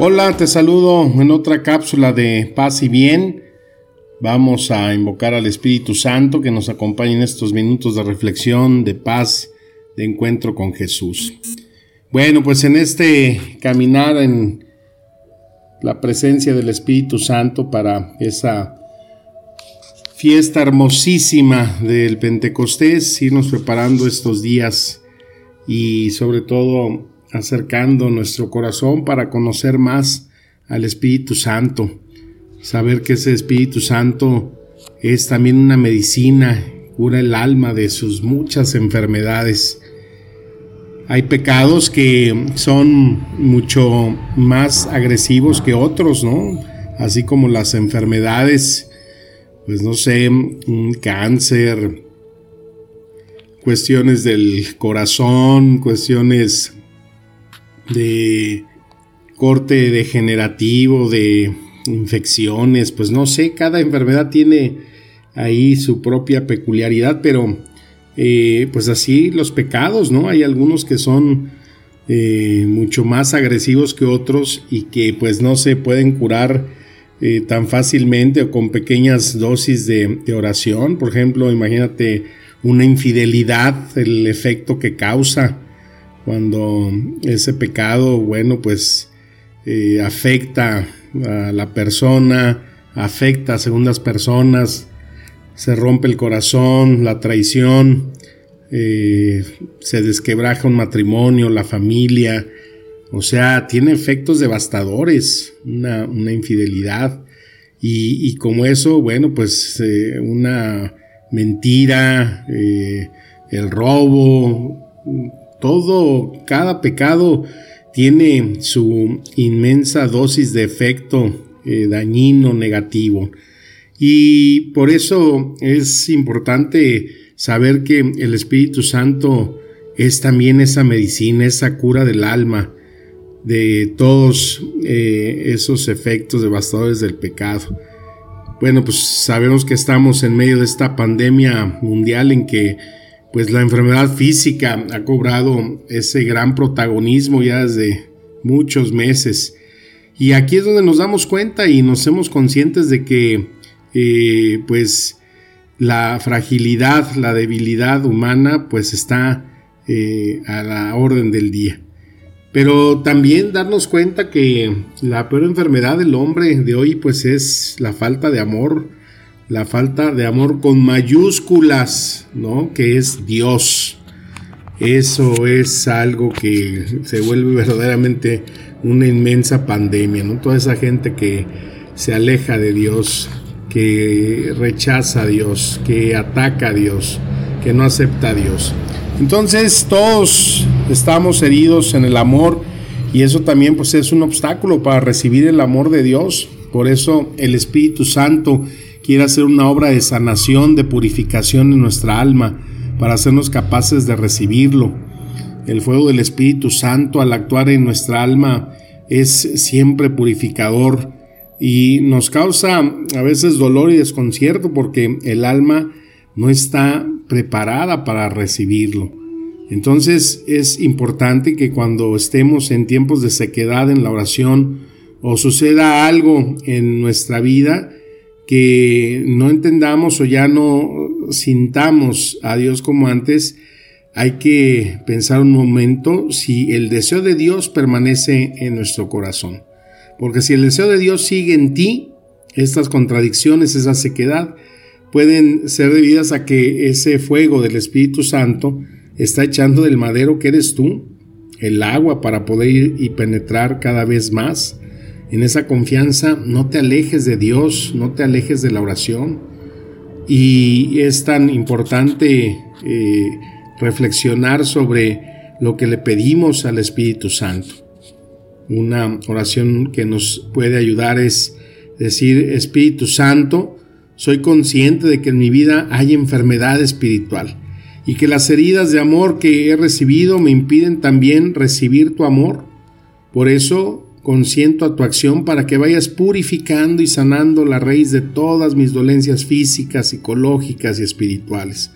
Hola, te saludo en otra cápsula de paz y bien. Vamos a invocar al Espíritu Santo que nos acompañe en estos minutos de reflexión, de paz, de encuentro con Jesús. Bueno, pues en este caminar en la presencia del Espíritu Santo para esa fiesta hermosísima del Pentecostés, irnos preparando estos días y sobre todo acercando nuestro corazón para conocer más al Espíritu Santo saber que ese Espíritu Santo es también una medicina, cura el alma de sus muchas enfermedades. Hay pecados que son mucho más agresivos que otros, ¿no? Así como las enfermedades, pues no sé, un cáncer, cuestiones del corazón, cuestiones de corte degenerativo, de infecciones, pues no sé, cada enfermedad tiene ahí su propia peculiaridad, pero eh, pues así los pecados, ¿no? Hay algunos que son eh, mucho más agresivos que otros y que pues no se pueden curar eh, tan fácilmente o con pequeñas dosis de, de, oración. Por ejemplo, imagínate una infidelidad, el efecto que causa cuando ese pecado, bueno, pues afecta a la persona, afecta a segundas personas, se rompe el corazón, la traición, eh, se desquebraja un matrimonio, la familia, o sea, tiene efectos devastadores, una, infidelidad. Y, como eso, bueno, pues eh, una mentira, eh, el robo, todo, cada pecado tiene su inmensa dosis de efecto eh, dañino, negativo. Y por eso es importante saber que el Espíritu Santo es también esa medicina, esa cura del alma de todos eh, esos efectos devastadores del pecado. Bueno, pues sabemos que estamos en medio de esta pandemia mundial en que pues la enfermedad física ha cobrado ese gran protagonismo ya desde muchos meses. Y aquí es donde nos damos cuenta y nos hacemos conscientes de que eh, pues la fragilidad, la debilidad humana pues está eh, a la orden del día. Pero también darnos cuenta que la peor enfermedad del hombre de hoy pues es la falta de amor, la falta de amor con mayúsculas, ¿no? Que es Dios. Eso es algo que se vuelve verdaderamente una inmensa pandemia, ¿no? Toda esa gente que se aleja de Dios, que rechaza a Dios, que ataca a Dios, que no acepta a Dios. Entonces todos estamos heridos en el amor y eso también pues es un obstáculo para recibir el amor de Dios. Por eso el Espíritu Santo quiere hacer una obra de sanación, de purificación en nuestra alma, para hacernos capaces de recibirlo. El fuego del Espíritu Santo al actuar en nuestra alma es siempre purificador y nos causa a veces dolor y desconcierto porque el alma no está preparada para recibirlo. Entonces es importante que cuando estemos en tiempos de sequedad en la oración o suceda algo en nuestra vida, que no entendamos o ya no sintamos a Dios como antes, hay que pensar un momento si el deseo de Dios permanece en nuestro corazón. Porque si el deseo de Dios sigue en ti, estas contradicciones, esa sequedad, pueden ser debidas a que ese fuego del Espíritu Santo está echando del madero que eres tú, el agua para poder ir y penetrar cada vez más en esa confianza, no te alejes de Dios, no te alejes de la oración. Y es tan importante eh, reflexionar sobre lo que le pedimos al Espíritu Santo. Una oración que nos puede ayudar es decir, Espíritu Santo, soy consciente de que en mi vida hay enfermedad espiritual y que las heridas de amor que he recibido me impiden también recibir tu amor. Por eso consiento a tu acción para que vayas purificando y sanando la raíz de todas mis dolencias físicas, psicológicas y espirituales.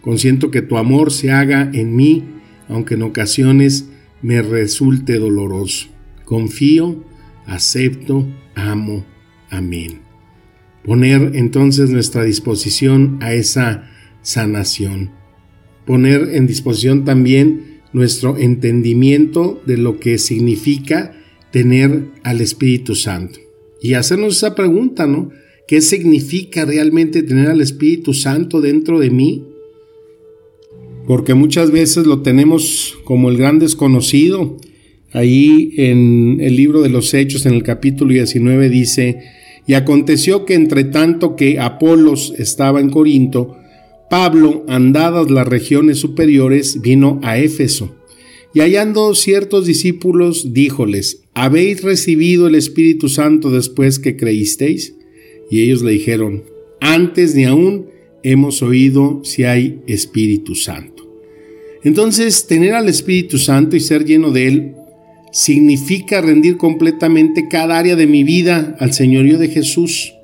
Consiento que tu amor se haga en mí, aunque en ocasiones me resulte doloroso. Confío, acepto, amo. Amén. Poner entonces nuestra disposición a esa sanación. Poner en disposición también nuestro entendimiento de lo que significa tener al Espíritu Santo. Y hacernos esa pregunta, ¿no? ¿Qué significa realmente tener al Espíritu Santo dentro de mí? Porque muchas veces lo tenemos como el gran desconocido. Ahí en el libro de los Hechos, en el capítulo 19, dice, y aconteció que entre tanto que Apolos estaba en Corinto, Pablo, andadas las regiones superiores, vino a Éfeso. Y hallando ciertos discípulos, díjoles, ¿habéis recibido el Espíritu Santo después que creísteis? Y ellos le dijeron, antes ni aún hemos oído si hay Espíritu Santo. Entonces, tener al Espíritu Santo y ser lleno de él significa rendir completamente cada área de mi vida al señorío de Jesús.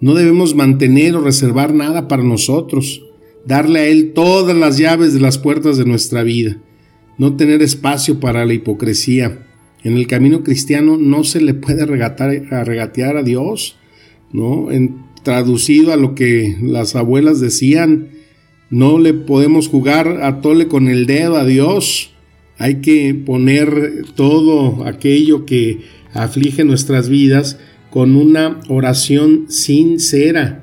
No debemos mantener o reservar nada para nosotros, darle a Él todas las llaves de las puertas de nuestra vida, no tener espacio para la hipocresía. En el camino cristiano no se le puede regatear a Dios, ¿no? En, traducido a lo que las abuelas decían, no le podemos jugar a tole con el dedo a Dios, hay que poner todo aquello que aflige nuestras vidas con una oración sincera.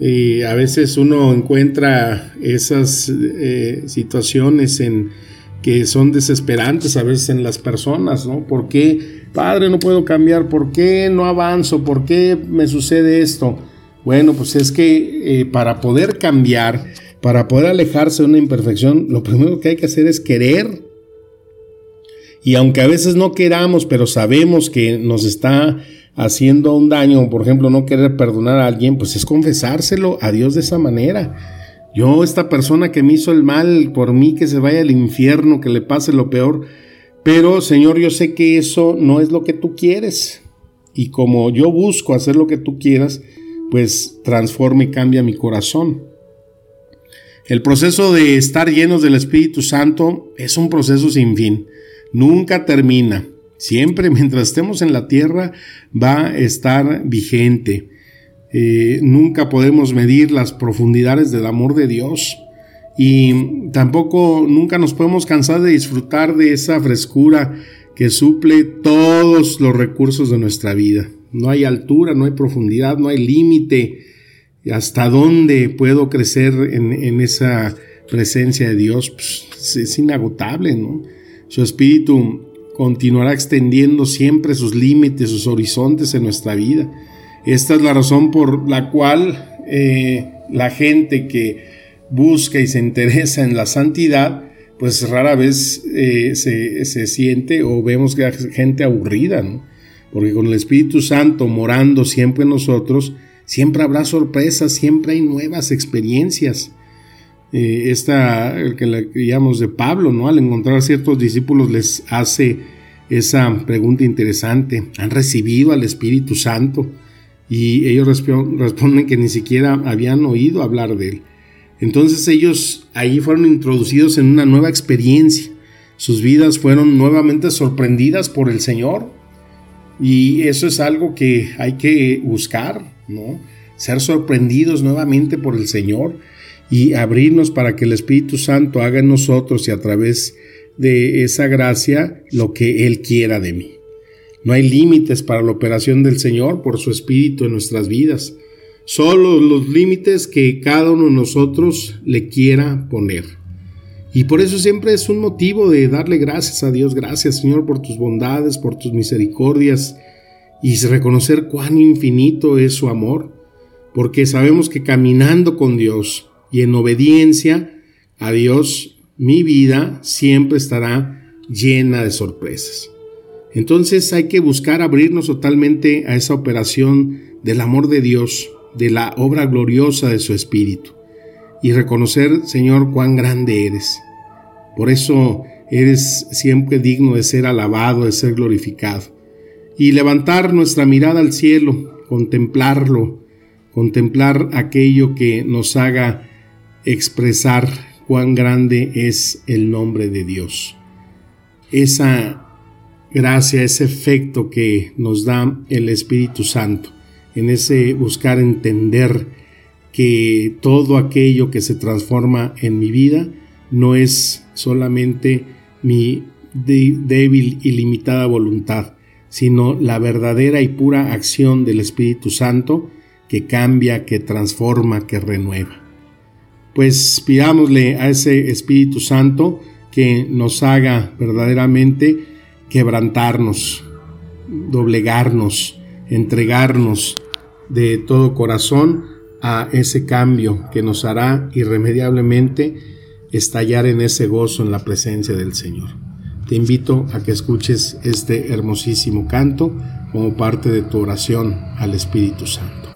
Y a veces uno encuentra esas eh, situaciones en que son desesperantes a veces en las personas, ¿no? ¿Por qué, Padre, no puedo cambiar? ¿Por qué no avanzo? ¿Por qué me sucede esto? Bueno, pues es que eh, para poder cambiar, para poder alejarse de una imperfección, lo primero que hay que hacer es querer y aunque a veces no queramos, pero sabemos que nos está haciendo un daño, por ejemplo, no querer perdonar a alguien, pues es confesárselo a Dios de esa manera. Yo, esta persona que me hizo el mal, por mí que se vaya al infierno, que le pase lo peor, pero Señor, yo sé que eso no es lo que tú quieres. Y como yo busco hacer lo que tú quieras, pues transforma y cambia mi corazón. El proceso de estar llenos del Espíritu Santo es un proceso sin fin nunca termina. Siempre mientras estemos en la tierra va a estar vigente. Eh, nunca podemos medir las profundidades del amor de Dios y tampoco nunca nos podemos cansar de disfrutar de esa frescura que suple todos los recursos de nuestra vida. No hay altura, no hay profundidad, no hay límite. ¿Hasta dónde puedo crecer en, esa presencia de Dios? Pues, es inagotable, ¿no? Su espíritu continuará extendiendo siempre sus límites, sus horizontes en nuestra vida. Esta es la razón por la cual eh, la gente que busca y se interesa en la santidad, pues rara vez eh, se, siente o vemos que hay gente aburrida, ¿no? Porque con el Espíritu Santo morando siempre en nosotros, siempre habrá sorpresas, siempre hay nuevas experiencias. Eh, esta, el que la llamamos de Pablo, ¿no? Al encontrar ciertos discípulos les hace esa pregunta interesante. ¿Han recibido al Espíritu Santo? Y ellos responden que ni siquiera habían oído hablar de él. Entonces ellos ahí fueron introducidos en una nueva experiencia. Sus vidas fueron nuevamente sorprendidas por el Señor. Y eso es algo que hay que buscar, ¿no? Ser sorprendidos nuevamente por el Señor y abrirnos para que el Espíritu Santo haga en nosotros y a través de esa gracia lo que Él quiera de mí. No hay límites para la operación del Señor por su Espíritu en nuestras vidas, solo los límites que cada uno de nosotros le quiera poner. Y por eso siempre es un motivo de darle gracias a Dios, gracias Señor por tus bondades, por tus misericordias y reconocer cuán infinito es su amor, porque sabemos que caminando con Dios, y en obediencia a Dios, mi vida siempre estará llena de sorpresas. Entonces hay que buscar abrirnos totalmente a esa operación del amor de Dios, de la obra gloriosa de su Espíritu, y reconocer, Señor, cuán grande eres. Por eso eres siempre digno de ser alabado, de ser glorificado. Y levantar nuestra mirada al cielo, contemplarlo, contemplar aquello que nos haga expresar cuán grande es el nombre de Dios. Esa gracia, ese efecto que nos da el Espíritu Santo, en ese buscar entender que todo aquello que se transforma en mi vida no es solamente mi débil y limitada voluntad, sino la verdadera y pura acción del Espíritu Santo que cambia, que transforma, que renueva. Pues pidámosle a ese Espíritu Santo que nos haga verdaderamente quebrantarnos, doblegarnos, entregarnos de todo corazón a ese cambio que nos hará irremediablemente estallar en ese gozo en la presencia del Señor. Te invito a que escuches este hermosísimo canto como parte de tu oración al Espíritu Santo.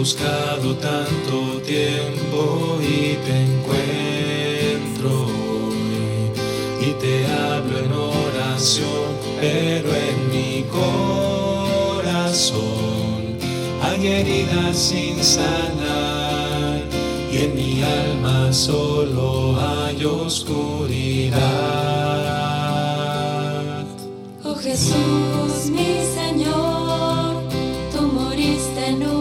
Buscado tanto tiempo y te encuentro y, te hablo en oración, pero en mi corazón hay heridas sin sanar y en mi alma solo hay oscuridad. Oh Jesús, mi Señor, tú moriste en una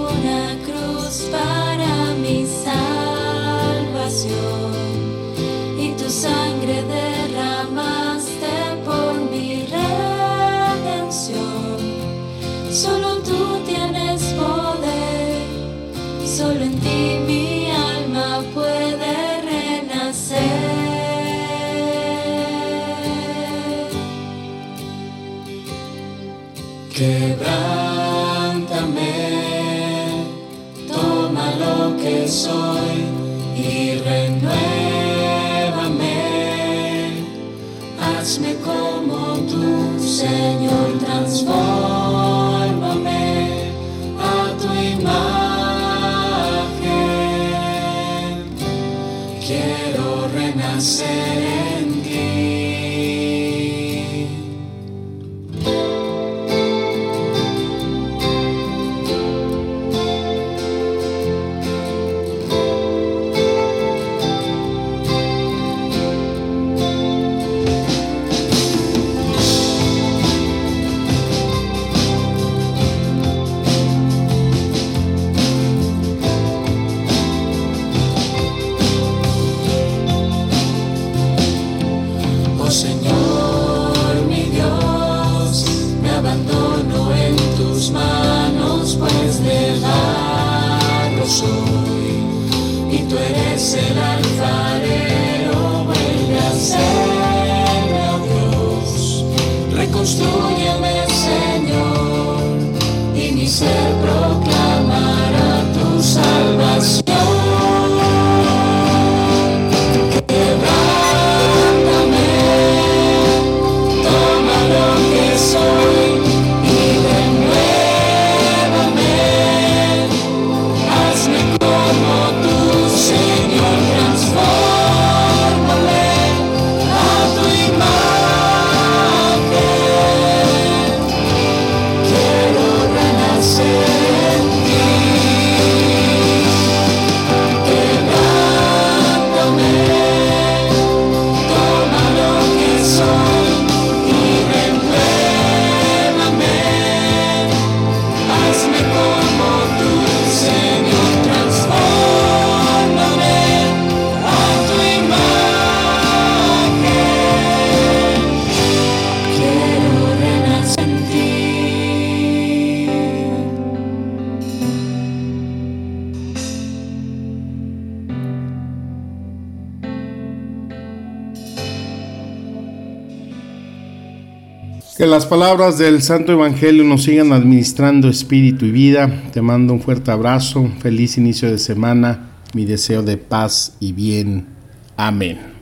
mi alma puede renacer. soy Hazme como tu Señor, transfórmame y tú eres el alma. Que las palabras del Santo Evangelio nos sigan administrando espíritu y vida. Te mando un fuerte abrazo, feliz inicio de semana, mi deseo de paz y bien. Amén.